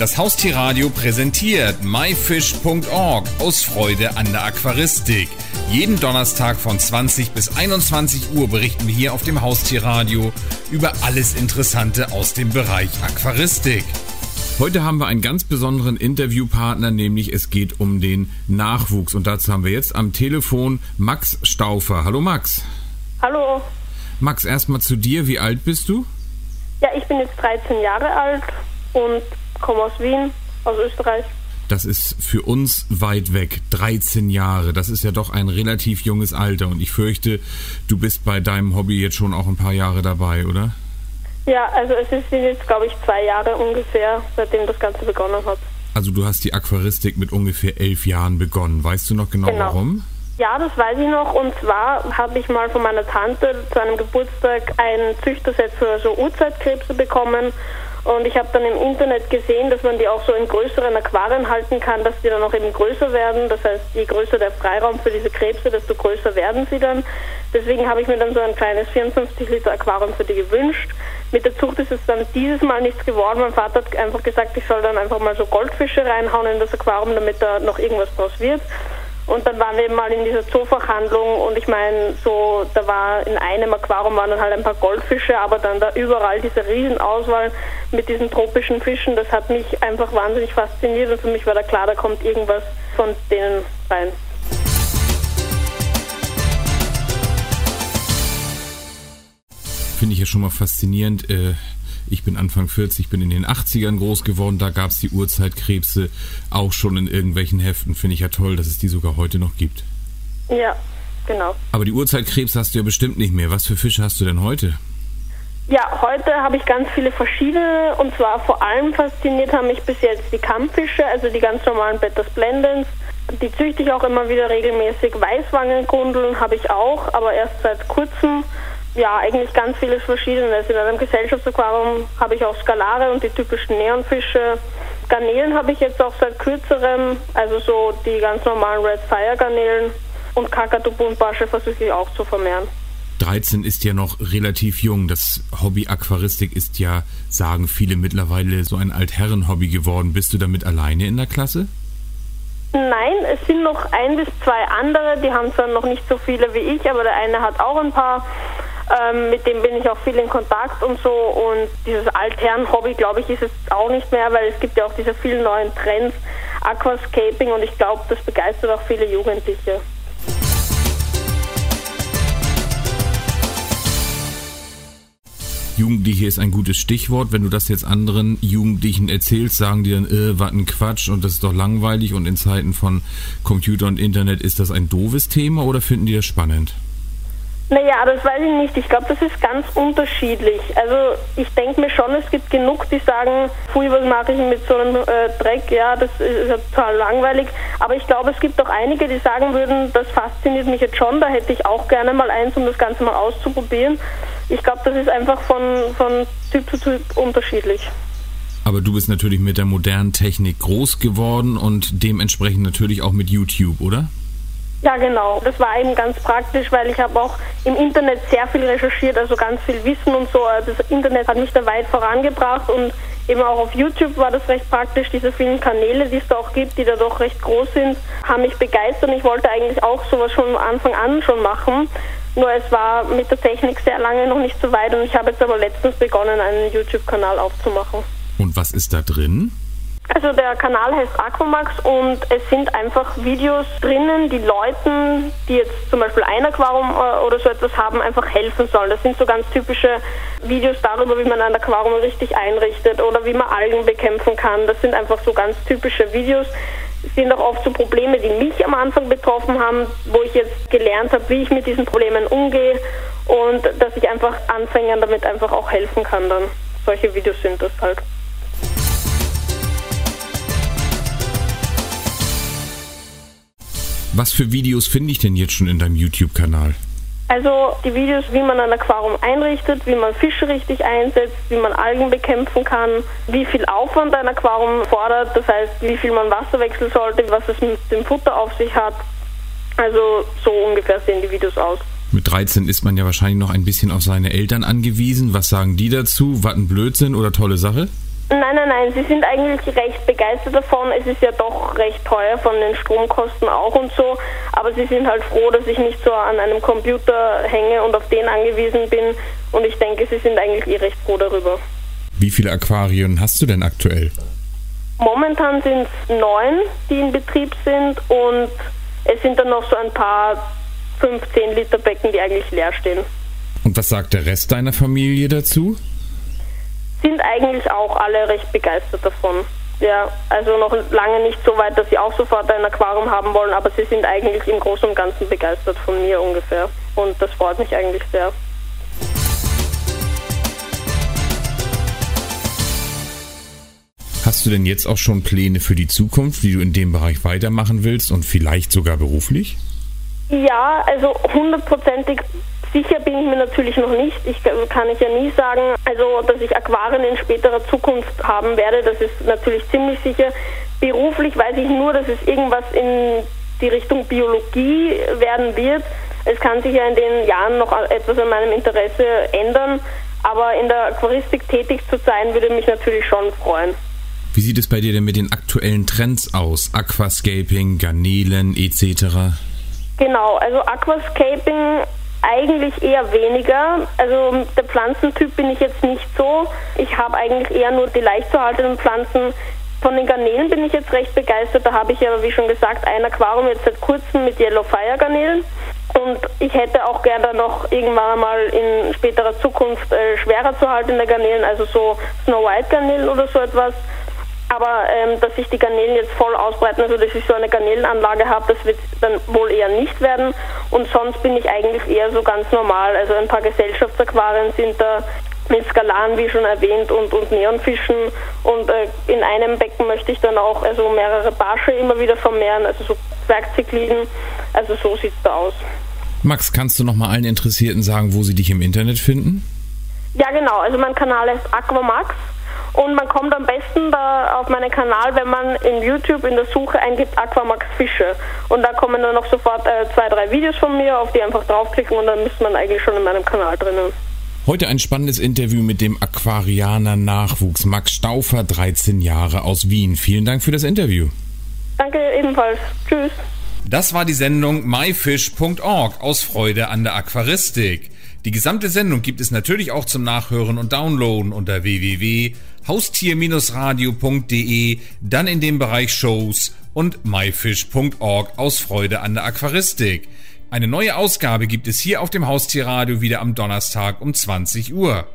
Das Haustierradio präsentiert myfish.org aus Freude an der Aquaristik. Jeden Donnerstag von 20 bis 21 Uhr berichten wir hier auf dem Haustierradio über alles Interessante aus dem Bereich Aquaristik. Heute haben wir einen ganz besonderen Interviewpartner, nämlich es geht um den Nachwuchs. Und dazu haben wir jetzt am Telefon Max Stauffer. Hallo Max. Hallo. Max, erstmal zu dir. Wie alt bist du? Ja, ich bin jetzt 13 Jahre alt und komme aus Wien, aus Österreich. Das ist für uns weit weg. 13 Jahre. Das ist ja doch ein relativ junges Alter. Und ich fürchte, du bist bei deinem Hobby jetzt schon auch ein paar Jahre dabei, oder? Ja, also es ist jetzt, glaube ich, zwei Jahre ungefähr, seitdem das Ganze begonnen hat. Also du hast die Aquaristik mit ungefähr elf Jahren begonnen. Weißt du noch genau, genau. warum? Ja, das weiß ich noch. Und zwar habe ich mal von meiner Tante zu einem Geburtstag ein Züchterset für so Urzeitkrebse bekommen. Und ich habe dann im Internet gesehen, dass man die auch so in größeren Aquarien halten kann, dass die dann auch eben größer werden. Das heißt, je größer der Freiraum für diese Krebse, desto größer werden sie dann. Deswegen habe ich mir dann so ein kleines 54 Liter Aquarium für die gewünscht. Mit der Zucht ist es dann dieses Mal nichts geworden. Mein Vater hat einfach gesagt, ich soll dann einfach mal so Goldfische reinhauen in das Aquarium, damit da noch irgendwas draus wird. Und dann waren wir eben mal in dieser Zoofachhandlung und ich meine, so, da war in einem Aquarium waren dann halt ein paar Goldfische, aber dann da überall diese Riesenauswahl mit diesen tropischen Fischen, das hat mich einfach wahnsinnig fasziniert und für mich war da klar, da kommt irgendwas von denen rein. Finde ich ja schon mal faszinierend. Äh ich bin Anfang 40, bin in den 80ern groß geworden, da gab es die Urzeitkrebse auch schon in irgendwelchen Heften. Finde ich ja toll, dass es die sogar heute noch gibt. Ja, genau. Aber die Urzeitkrebse hast du ja bestimmt nicht mehr. Was für Fische hast du denn heute? Ja, heute habe ich ganz viele verschiedene und zwar vor allem fasziniert haben mich bis jetzt die Kampffische, also die ganz normalen Bettas Blendens. Die züchte ich auch immer wieder regelmäßig. Weißwangengrundeln habe ich auch, aber erst seit kurzem ja, eigentlich ganz vieles Verschiedenes. Also in einem Gesellschaftsaquarium habe ich auch Skalare und die typischen Neonfische. Garnelen habe ich jetzt auch seit kürzerem, also so die ganz normalen Red Fire Garnelen und Kakadu-Buntbarsche versuche ich auch zu vermehren. 13 ist ja noch relativ jung. Das Hobby Aquaristik ist ja, sagen viele mittlerweile, so ein Altherren-Hobby geworden. Bist du damit alleine in der Klasse? Nein, es sind noch ein bis zwei andere, die haben zwar noch nicht so viele wie ich, aber der eine hat auch ein paar. Ähm, mit dem bin ich auch viel in Kontakt und so. Und dieses Altherren-Hobby, glaube ich, ist es auch nicht mehr, weil es gibt ja auch diese vielen neuen Trends, Aquascaping und ich glaube, das begeistert auch viele Jugendliche. Jugendliche ist ein gutes Stichwort. Wenn du das jetzt anderen Jugendlichen erzählst, sagen die dann, äh, was ein Quatsch und das ist doch langweilig und in Zeiten von Computer und Internet ist das ein doofes Thema oder finden die das spannend? Naja, das weiß ich nicht. Ich glaube, das ist ganz unterschiedlich. Also ich denke mir schon, es gibt genug, die sagen, pfui, was mache ich mit so einem äh, Dreck? Ja, das ist ja total langweilig. Aber ich glaube, es gibt auch einige, die sagen würden, das fasziniert mich jetzt schon, da hätte ich auch gerne mal eins, um das Ganze mal auszuprobieren. Ich glaube, das ist einfach von, von Typ zu Typ unterschiedlich. Aber du bist natürlich mit der modernen Technik groß geworden und dementsprechend natürlich auch mit YouTube, oder? Ja, genau. Das war eben ganz praktisch, weil ich habe auch im Internet sehr viel recherchiert, also ganz viel Wissen und so. Das Internet hat mich da weit vorangebracht und eben auch auf YouTube war das recht praktisch. Diese vielen Kanäle, die es da auch gibt, die da doch recht groß sind, haben mich begeistert. Ich wollte eigentlich auch sowas schon von Anfang an schon machen. Nur es war mit der Technik sehr lange noch nicht so weit und ich habe jetzt aber letztens begonnen, einen YouTube-Kanal aufzumachen. Und was ist da drin? Also der Kanal heißt Aquamax und es sind einfach Videos drinnen, die Leuten, die jetzt zum Beispiel ein Aquarium äh, oder so etwas haben, einfach helfen sollen. Das sind so ganz typische Videos darüber, wie man ein Aquarium richtig einrichtet oder wie man Algen bekämpfen kann. Das sind einfach so ganz typische Videos. Es sind auch oft so Probleme, die mich am Anfang betroffen haben, wo ich jetzt gelernt habe, wie ich mit diesen Problemen umgehe und dass ich einfach Anfängern damit einfach auch helfen kann dann. Solche Videos sind das halt. Was für Videos finde ich denn jetzt schon in deinem YouTube-Kanal? Also die Videos, wie man ein Aquarium einrichtet, wie man Fische richtig einsetzt, wie man Algen bekämpfen kann, wie viel Aufwand ein Aquarium fordert, das heißt, wie viel man Wasser wechseln sollte, was es mit dem Futter auf sich hat. Also so ungefähr sehen die Videos aus. Mit 13 ist man ja wahrscheinlich noch ein bisschen auf seine Eltern angewiesen. Was sagen die dazu? Was ein Blödsinn oder tolle Sache? Nein, nein, nein, sie sind eigentlich recht begeistert davon. Es ist ja doch recht teuer von den Stromkosten auch und so, aber sie sind halt froh, dass ich nicht so an einem Computer hänge und auf den angewiesen bin und ich denke, sie sind eigentlich eh recht froh darüber. Wie viele Aquarien hast du denn aktuell? Momentan sind es neun, die in Betrieb sind und es sind dann noch so ein paar 15 Liter Becken, die eigentlich leer stehen. Und was sagt der Rest deiner Familie dazu? Sind eigentlich auch alle recht begeistert davon. Ja, also noch lange nicht so weit, dass sie auch sofort ein Aquarium haben wollen, aber sie sind eigentlich im Großen und Ganzen begeistert von mir ungefähr. Und das freut mich eigentlich sehr. Hast du denn jetzt auch schon Pläne für die Zukunft, wie du in dem Bereich weitermachen willst und vielleicht sogar beruflich? Ja, also hundertprozentig sicher bin ich mir natürlich noch nicht. Ich kann ich ja nie sagen, also dass ich Aquarien in späterer Zukunft haben werde, das ist natürlich ziemlich sicher. Beruflich weiß ich nur, dass es irgendwas in die Richtung Biologie werden wird. Es kann sich ja in den Jahren noch etwas an meinem Interesse ändern, aber in der Aquaristik tätig zu sein, würde mich natürlich schon freuen. Wie sieht es bei dir denn mit den aktuellen Trends aus? Aquascaping, Garnelen etc.? Genau, also Aquascaping eigentlich eher weniger. Also der Pflanzentyp bin ich jetzt nicht so. Ich habe eigentlich eher nur die leicht zu haltenden Pflanzen. Von den Garnelen bin ich jetzt recht begeistert. Da habe ich aber, wie schon gesagt, ein Aquarium jetzt seit kurzem mit Yellow Fire Garnelen. Und ich hätte auch gerne noch irgendwann einmal in späterer Zukunft äh, schwerer zu haltende Garnelen, also so Snow White Garnelen oder so etwas. Aber ähm, dass ich die Garnelen jetzt voll ausbreiten, also dass ich so eine Garnelenanlage habe, das wird dann wohl eher nicht werden. Und sonst bin ich eigentlich eher so ganz normal. Also ein paar Gesellschaftsaquarien sind da mit Skalan, wie schon erwähnt, und, und Neonfischen. Und äh, in einem Becken möchte ich dann auch also mehrere Barsche immer wieder vermehren, also so Zwergzykliden. Also so sieht es da aus. Max, kannst du noch mal allen Interessierten sagen, wo sie dich im Internet finden? Ja, genau. Also mein Kanal heißt Aquamax. Und man kommt am besten da auf meinen Kanal, wenn man in YouTube in der Suche eingibt Aquamax Fische. Und da kommen dann noch sofort äh, zwei, drei Videos von mir, auf die einfach draufklicken und dann ist man eigentlich schon in meinem Kanal drinnen. Heute ein spannendes Interview mit dem Aquarianer Nachwuchs Max Stauffer, 13 Jahre aus Wien. Vielen Dank für das Interview. Danke ebenfalls. Tschüss. Das war die Sendung myfish.org aus Freude an der Aquaristik. Die gesamte Sendung gibt es natürlich auch zum Nachhören und Downloaden unter www.haustier-radio.de, dann in dem Bereich Shows und myfish.org aus Freude an der Aquaristik. Eine neue Ausgabe gibt es hier auf dem Haustierradio wieder am Donnerstag um 20 Uhr.